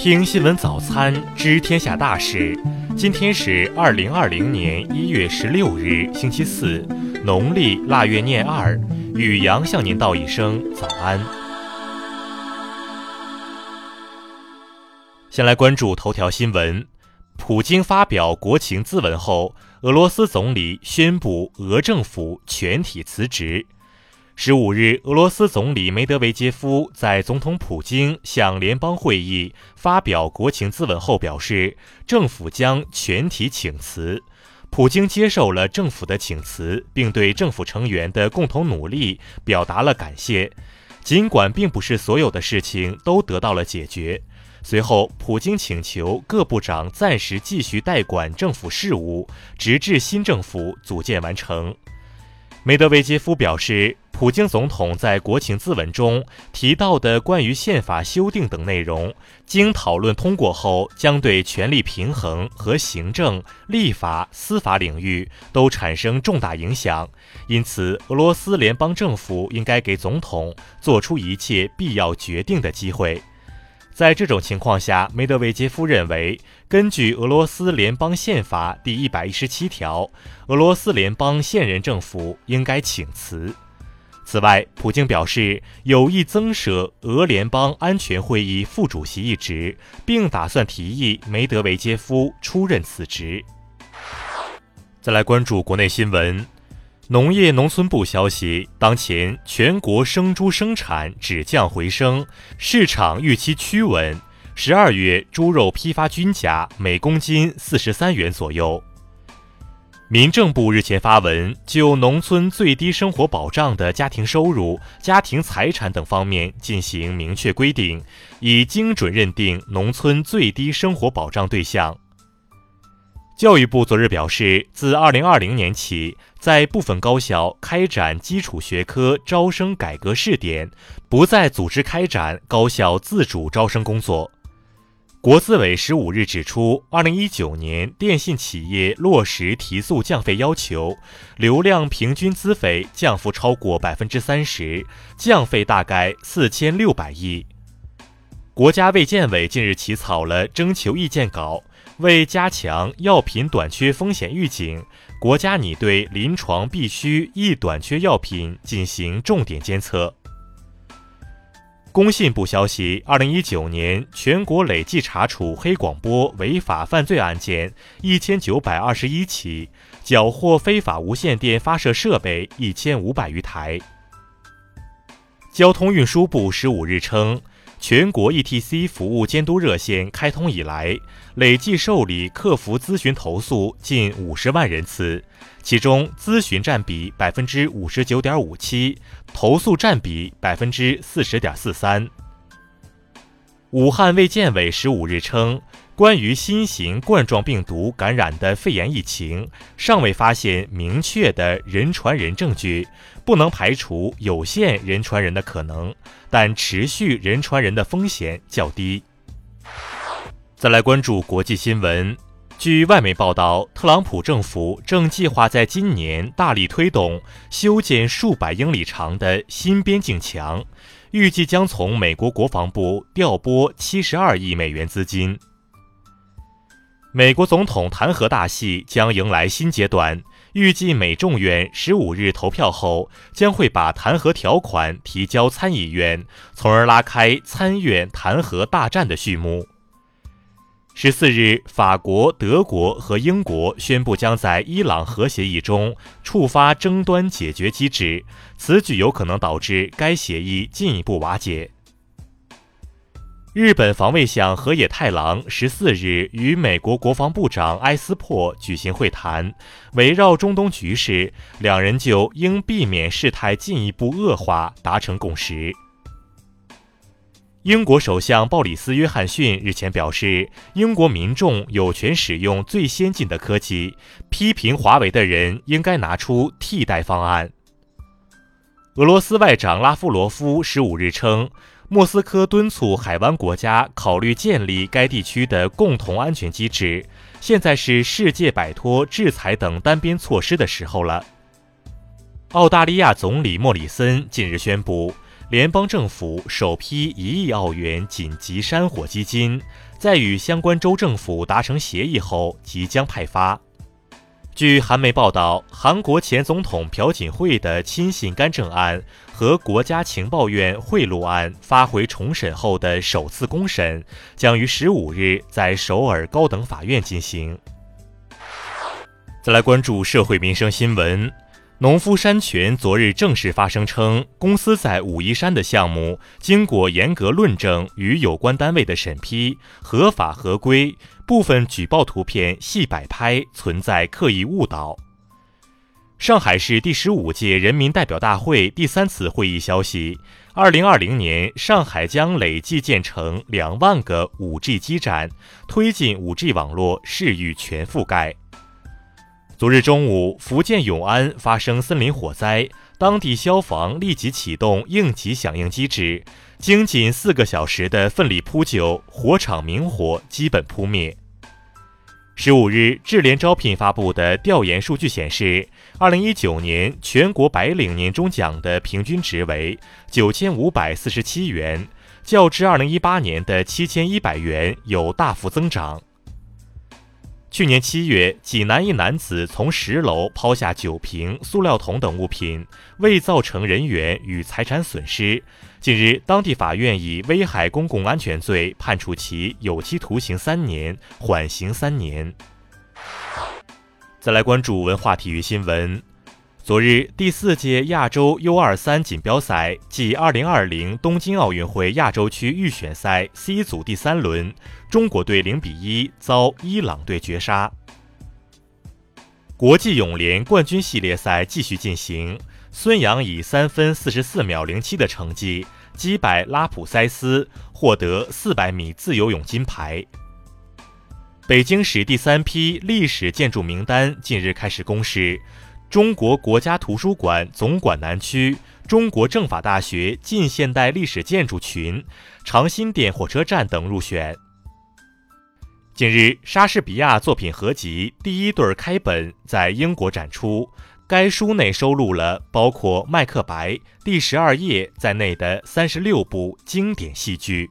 听新闻早餐知天下大事。今天是二零二零年一月十六日，星期四，农历腊月廿二。雨阳向您道一声早安。先来关注头条新闻：普京发表国情咨文后，俄罗斯总理宣布俄政府全体辞职。十五日，俄罗斯总理梅德韦杰夫在总统普京向联邦会议发表国情咨文后表示，政府将全体请辞。普京接受了政府的请辞，并对政府成员的共同努力表达了感谢。尽管并不是所有的事情都得到了解决，随后普京请求各部长暂时继续代管政府事务，直至新政府组建完成。梅德韦杰夫表示。普京总统在国情咨文中提到的关于宪法修订等内容，经讨论通过后，将对权力平衡和行政、立法、司法领域都产生重大影响。因此，俄罗斯联邦政府应该给总统做出一切必要决定的机会。在这种情况下，梅德韦杰夫认为，根据俄罗斯联邦宪法第一百一十七条，俄罗斯联邦现任政府应该请辞。此外，普京表示有意增设俄联邦安全会议副主席一职，并打算提议梅德韦杰夫出任此职。再来关注国内新闻，农业农村部消息，当前全国生猪生产止降回升，市场预期趋稳。十二月猪肉批发均价每公斤四十三元左右。民政部日前发文，就农村最低生活保障的家庭收入、家庭财产等方面进行明确规定，以精准认定农村最低生活保障对象。教育部昨日表示，自2020年起，在部分高校开展基础学科招生改革试点，不再组织开展高校自主招生工作。国资委十五日指出，二零一九年电信企业落实提速降费要求，流量平均资费降幅超过百分之三十，降费大概四千六百亿。国家卫健委近日起草了征求意见稿，为加强药品短缺风险预警，国家拟对临床必需易短缺药品进行重点监测。工信部消息，二零一九年全国累计查处黑广播违法犯罪案件一千九百二十一起，缴获非法无线电发射设备一千五百余台。交通运输部十五日称，全国 ETC 服务监督热线开通以来，累计受理客服咨询投诉近五十万人次。其中，咨询占比百分之五十九点五七，投诉占比百分之四十点四三。武汉卫健委十五日称，关于新型冠状病毒感染的肺炎疫情，尚未发现明确的人传人证据，不能排除有限人传人的可能，但持续人传人的风险较低。再来关注国际新闻。据外媒报道，特朗普政府正计划在今年大力推动修建数百英里长的新边境墙，预计将从美国国防部调拨七十二亿美元资金。美国总统弹劾大戏将迎来新阶段，预计美众院十五日投票后，将会把弹劾条款提交参议院，从而拉开参院弹劾大战的序幕。十四日，法国、德国和英国宣布将在伊朗核协议中触发争端解决机制，此举有可能导致该协议进一步瓦解。日本防卫相河野太郎十四日与美国国防部长埃斯珀举行会谈，围绕中东局势，两人就应避免事态进一步恶化达成共识。英国首相鲍里斯·约翰逊日前表示，英国民众有权使用最先进的科技，批评华为的人应该拿出替代方案。俄罗斯外长拉夫罗夫十五日称，莫斯科敦促海湾国家考虑建立该地区的共同安全机制，现在是世界摆脱制裁等单边措施的时候了。澳大利亚总理莫里森近日宣布。联邦政府首批一亿澳元紧急山火基金，在与相关州政府达成协议后即将派发。据韩媒报道，韩国前总统朴槿惠的亲信干政案和国家情报院贿赂案发回重审后的首次公审，将于十五日在首尔高等法院进行。再来关注社会民生新闻，农夫山泉昨日正式发声称，公司在武夷山的项目经过严格论证与有关单位的审批，合法合规。部分举报图片系摆拍，存在刻意误导。上海市第十五届人民代表大会第三次会议消息：二零二零年，上海将累计建成两万个五 G 基站，推进五 G 网络市域全覆盖。昨日中午，福建永安发生森林火灾，当地消防立即启动应急响应机制。经仅四个小时的奋力扑救，火场明火基本扑灭。十五日，智联招聘发布的调研数据显示，二零一九年全国白领年终奖的平均值为九千五百四十七元，较之二零一八年的七千一百元有大幅增长。去年七月，济南一男子从十楼抛下酒瓶、塑料桶等物品，未造成人员与财产损失。近日，当地法院以危害公共安全罪判处其有期徒刑三年，缓刑三年。再来关注文化体育新闻。昨日，第四届亚洲 U 二三锦标赛暨二零二零东京奥运会亚洲区预选赛 C 组第三轮，中国队零比一遭伊朗队绝杀。国际泳联冠军系列赛继续进行，孙杨以三分四十四秒零七的成绩击败拉普塞斯，获得四百米自由泳金牌。北京市第三批历史建筑名单近日开始公示。中国国家图书馆总馆南区、中国政法大学近现代历史建筑群、长辛店火车站等入选。近日，莎士比亚作品合集第一对开本在英国展出，该书内收录了包括《麦克白》第十二页在内的三十六部经典戏剧。